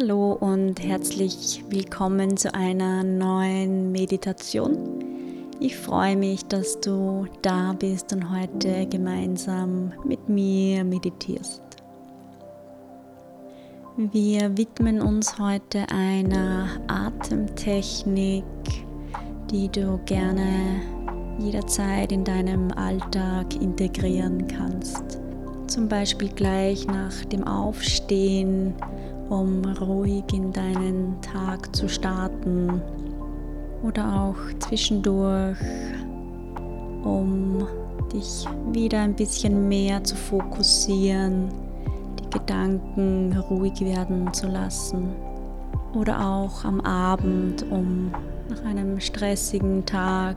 Hallo und herzlich willkommen zu einer neuen Meditation. Ich freue mich, dass du da bist und heute gemeinsam mit mir meditierst. Wir widmen uns heute einer Atemtechnik, die du gerne jederzeit in deinem Alltag integrieren kannst. Zum Beispiel gleich nach dem Aufstehen, um ruhig in deinen Tag zu starten oder auch zwischendurch, um dich wieder ein bisschen mehr zu fokussieren, die Gedanken ruhig werden zu lassen oder auch am Abend, um nach einem stressigen Tag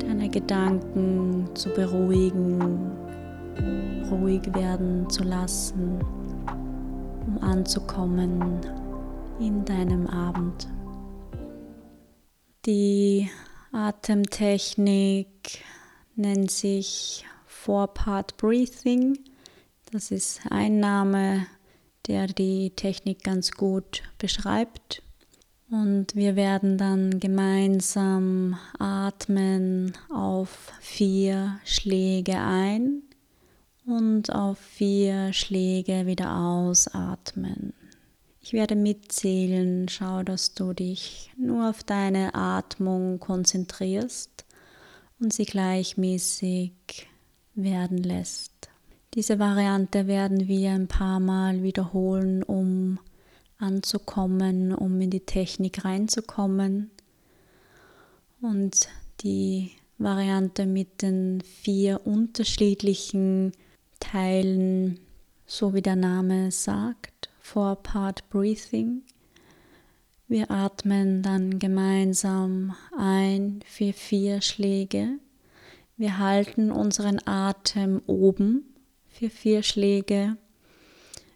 deine Gedanken zu beruhigen, ruhig werden zu lassen, um anzukommen in deinem Abend. Die Atemtechnik nennt sich Four-Part Breathing. Das ist ein Name, der die Technik ganz gut beschreibt. Und wir werden dann gemeinsam atmen auf vier Schläge ein und auf vier Schläge wieder ausatmen. Ich werde mitzählen, schau, dass du dich nur auf deine Atmung konzentrierst und sie gleichmäßig werden lässt. Diese Variante werden wir ein paar Mal wiederholen, um anzukommen, um in die Technik reinzukommen. Und die Variante mit den vier unterschiedlichen Teilen, so wie der Name sagt, Four-Part Breathing. Wir atmen dann gemeinsam ein für vier Schläge. Wir halten unseren Atem oben für vier Schläge.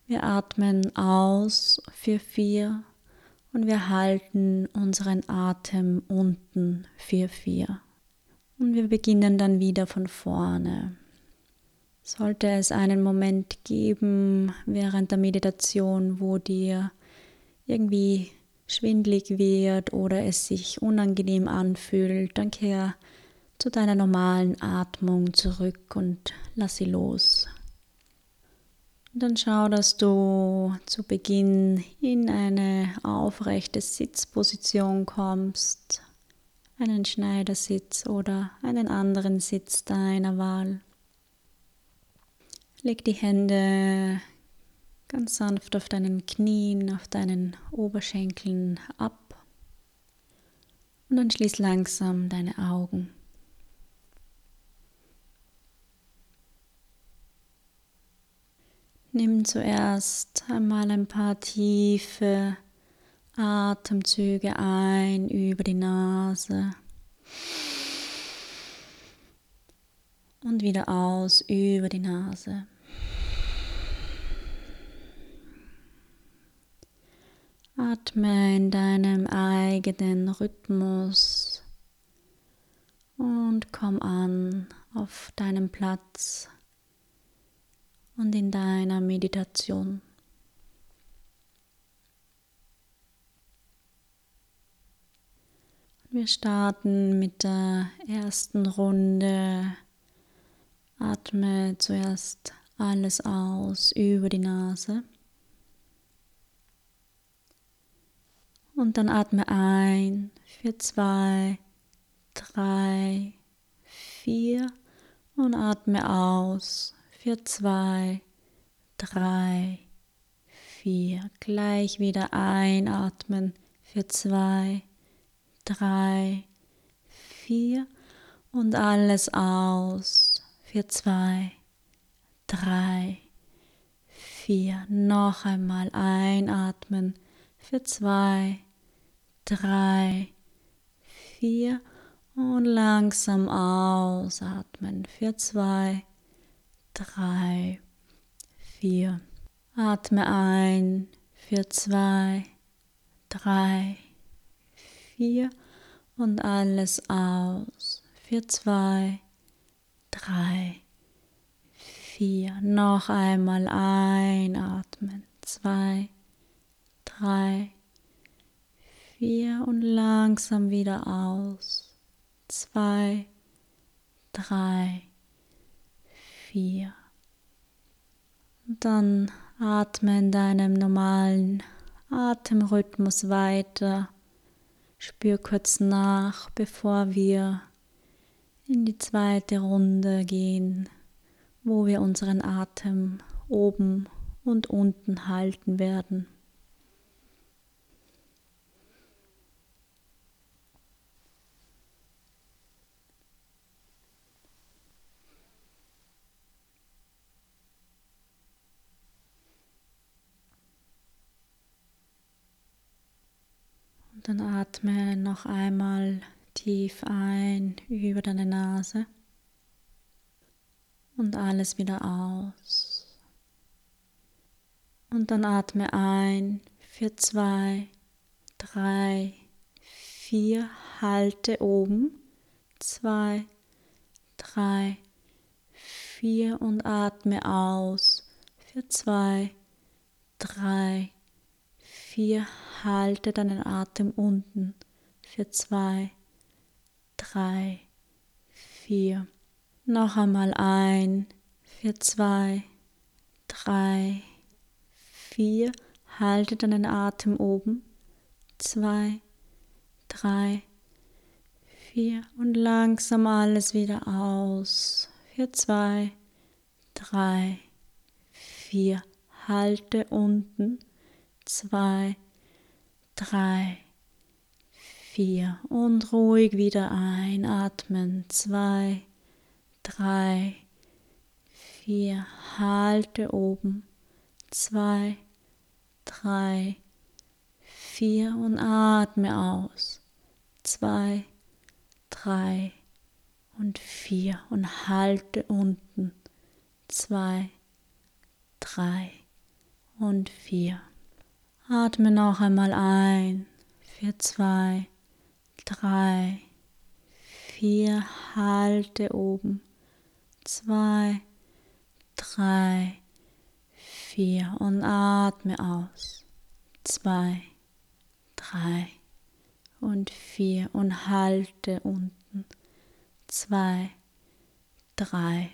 Wir atmen aus für vier und wir halten unseren Atem unten für vier. Und wir beginnen dann wieder von vorne. Sollte es einen Moment geben während der Meditation, wo dir irgendwie schwindlig wird oder es sich unangenehm anfühlt, dann kehr zu deiner normalen Atmung zurück und lass sie los. Und dann schau, dass du zu Beginn in eine aufrechte Sitzposition kommst, einen Schneidersitz oder einen anderen Sitz deiner Wahl. Leg die Hände ganz sanft auf deinen Knien, auf deinen Oberschenkeln ab und dann schließ langsam deine Augen. Nimm zuerst einmal ein paar tiefe Atemzüge ein über die Nase. Und wieder aus über die Nase. Atme in deinem eigenen Rhythmus und komm an auf deinem Platz und in deiner Meditation. Wir starten mit der ersten Runde Atme zuerst alles aus über die Nase. Und dann atme ein für zwei, drei, vier und atme aus für zwei, drei, vier. Gleich wieder einatmen für zwei, drei, vier und alles aus für zwei, drei, vier. Noch einmal einatmen. Für zwei, drei, vier. Und langsam ausatmen. Für zwei, drei, vier. Atme ein. Für zwei, drei, vier. Und alles aus. Für zwei, drei, vier. Noch einmal einatmen. Zwei, drei, vier und langsam wieder aus. Zwei, drei, vier. Und dann atme in deinem normalen Atemrhythmus weiter. Spür kurz nach, bevor wir in die zweite Runde gehen, wo wir unseren Atem oben und unten halten werden. Und dann atme noch einmal tief ein über deine Nase. Und alles wieder aus. Und dann atme ein für zwei, drei, vier, halte oben, zwei, drei, vier und atme aus. Für zwei, drei, vier, halte deinen Atem unten. Für zwei, drei, vier. Noch einmal ein für zwei, drei, vier. Halte deinen Atem oben. Zwei, drei, vier. Und langsam alles wieder aus. Für zwei, drei, vier. Halte unten. Zwei, drei, vier und ruhig wieder einatmen. Zwei, drei, vier. Halte oben. Zwei, drei, vier und atme aus. Zwei, drei und vier und halte unten. Zwei, drei und vier. Atme noch einmal ein für zwei, drei, vier, halte oben, zwei, drei, vier. Und atme aus, zwei, drei. Und vier. Und halte unten, zwei, drei.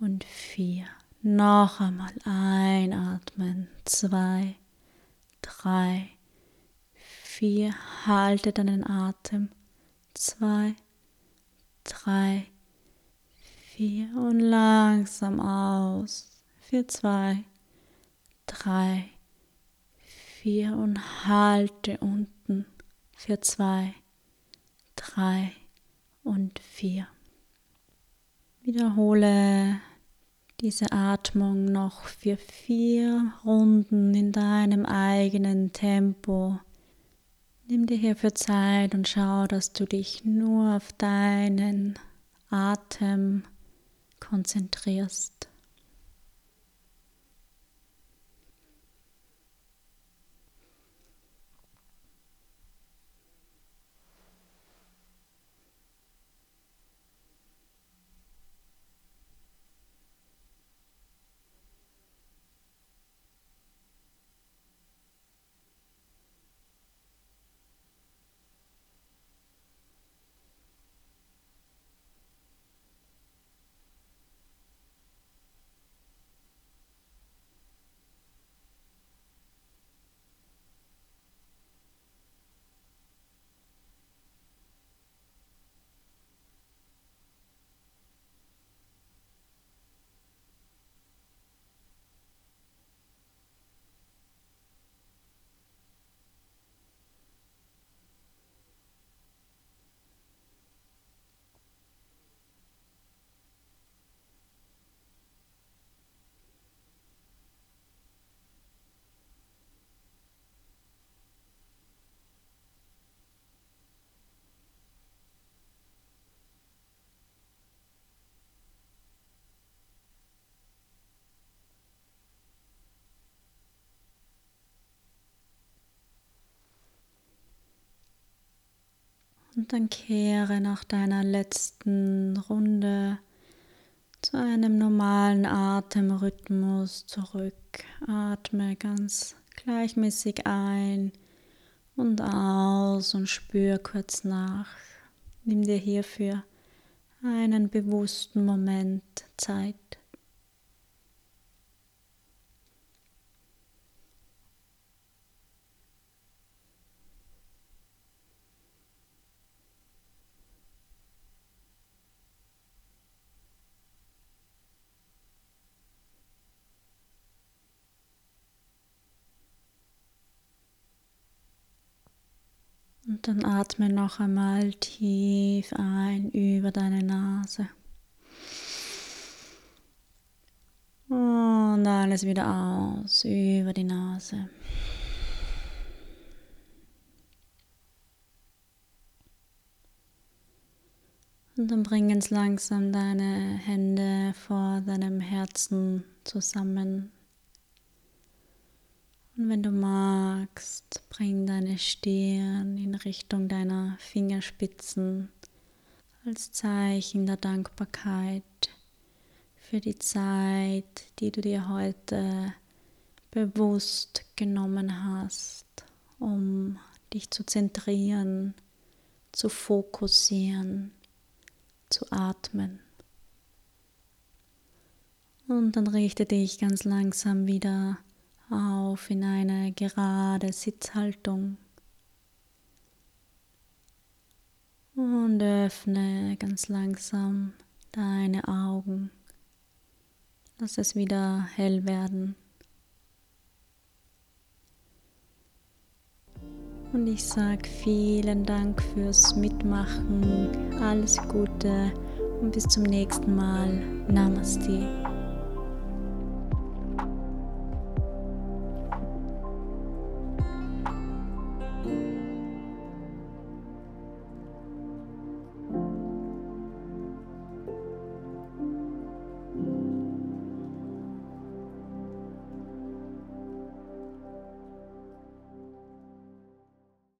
Und vier. Noch einmal einatmen, zwei, drei, vier, halte deinen Atem, zwei, drei, vier. Und langsam aus, für zwei, drei, vier. Und halte unten, für zwei, drei. Und vier. Wiederhole diese Atmung noch für vier Runden in deinem eigenen Tempo. Nimm dir hierfür Zeit und schau, dass du dich nur auf deinen Atem konzentrierst. Und dann kehre nach deiner letzten Runde zu einem normalen Atemrhythmus zurück. Atme ganz gleichmäßig ein und aus und spür kurz nach. Nimm dir hierfür einen bewussten Moment Zeit. Und dann atme noch einmal tief ein über deine Nase. Und alles wieder aus über die Nase. Und dann bring jetzt langsam deine Hände vor deinem Herzen zusammen. Und wenn du magst, bring deine Stirn in Richtung deiner Fingerspitzen als Zeichen der Dankbarkeit für die Zeit, die du dir heute bewusst genommen hast, um dich zu zentrieren, zu fokussieren, zu atmen. Und dann richte dich ganz langsam wieder auf in eine gerade Sitzhaltung und öffne ganz langsam deine Augen. Lass es wieder hell werden. Und ich sage vielen Dank fürs Mitmachen, alles Gute und bis zum nächsten Mal. Namaste.